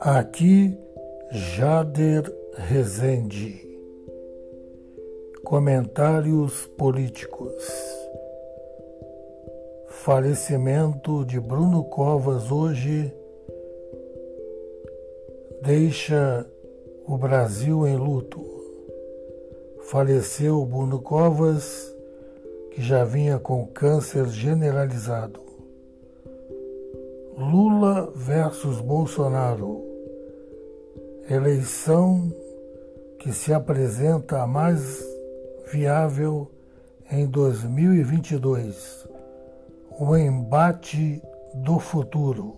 Aqui Jader Rezende. Comentários políticos. Falecimento de Bruno Covas hoje deixa o Brasil em luto. Faleceu Bruno Covas que já vinha com câncer generalizado. Lula versus Bolsonaro. Eleição que se apresenta a mais viável em 2022. O embate do futuro.